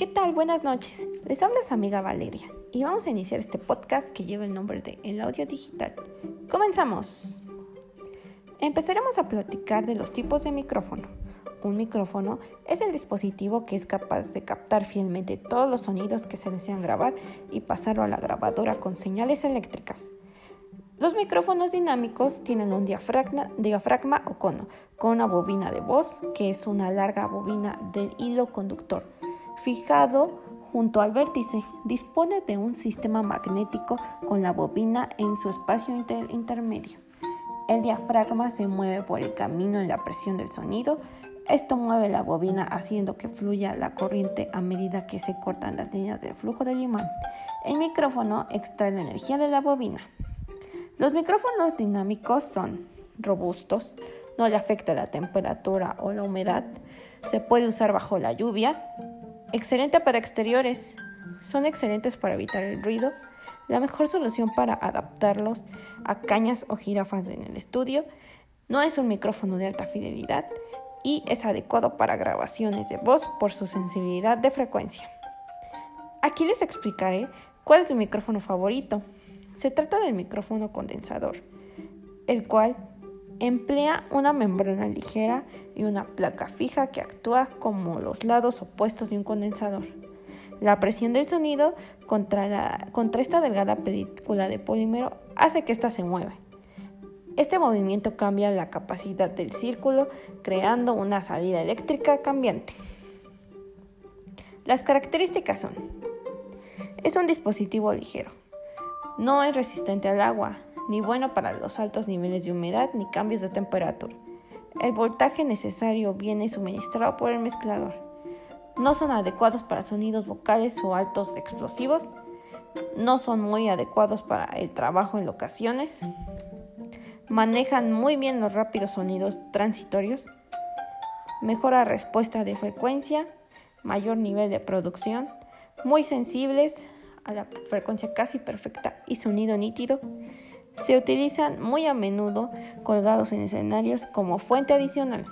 ¿Qué tal? Buenas noches. Les habla amiga Valeria y vamos a iniciar este podcast que lleva el nombre de El Audio Digital. Comenzamos. Empezaremos a platicar de los tipos de micrófono. Un micrófono es el dispositivo que es capaz de captar fielmente todos los sonidos que se desean grabar y pasarlo a la grabadora con señales eléctricas. Los micrófonos dinámicos tienen un diafragma, diafragma o cono con una bobina de voz, que es una larga bobina del hilo conductor fijado junto al vértice. Dispone de un sistema magnético con la bobina en su espacio intermedio. El diafragma se mueve por el camino en la presión del sonido. Esto mueve la bobina haciendo que fluya la corriente a medida que se cortan las líneas del flujo del imán. El micrófono extrae la energía de la bobina. Los micrófonos dinámicos son robustos, no le afecta la temperatura o la humedad, se puede usar bajo la lluvia, Excelente para exteriores. Son excelentes para evitar el ruido. La mejor solución para adaptarlos a cañas o jirafas en el estudio. No es un micrófono de alta fidelidad y es adecuado para grabaciones de voz por su sensibilidad de frecuencia. Aquí les explicaré cuál es mi micrófono favorito. Se trata del micrófono condensador, el cual Emplea una membrana ligera y una placa fija que actúa como los lados opuestos de un condensador. La presión del sonido contra, esta delgada película de polímero hace que ésta se mueva. Este movimiento cambia la capacidad del círculo creando una salida eléctrica cambiante. Las características son, es un dispositivo ligero, no es resistente al agua, ni bueno para los altos niveles de humedad ni cambios de temperatura. El voltaje necesario viene suministrado por el mezclador. No son adecuados para sonidos vocales o altos explosivos. No son muy adecuados para el trabajo en locaciones. Manejan muy bien los rápidos sonidos transitorios. Mejora respuesta de frecuencia. Mayor nivel de producción. Muy sensibles a la frecuencia casi perfecta y sonido nítido se utilizan muy a menudo colgados en escenarios como fuente adicional.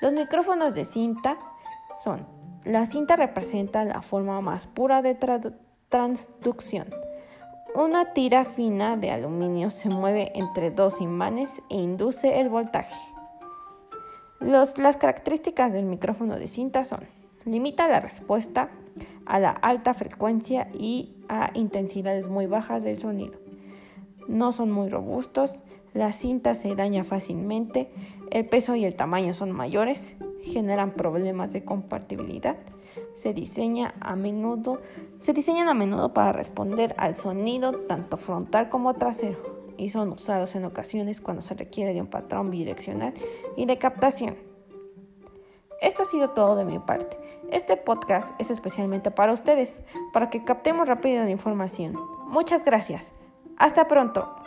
Los micrófonos de cinta son, la cinta representa la forma más pura de transducción. Una tira fina de aluminio se mueve entre dos imanes e induce el voltaje. las características del micrófono de cinta son, limita la respuesta a la alta frecuencia y a intensidades muy bajas del sonido no son muy robustos, la cinta se daña fácilmente, el peso y el tamaño son mayores, generan problemas de compatibilidad, se, a menudo, se diseñan a menudo para responder al sonido tanto frontal como trasero y son usados en ocasiones cuando se requiere de un patrón bidireccional y de captación. Esto ha sido todo de mi parte. Este podcast es especialmente para ustedes, para que captemos rápido la información. Muchas gracias. Hasta pronto.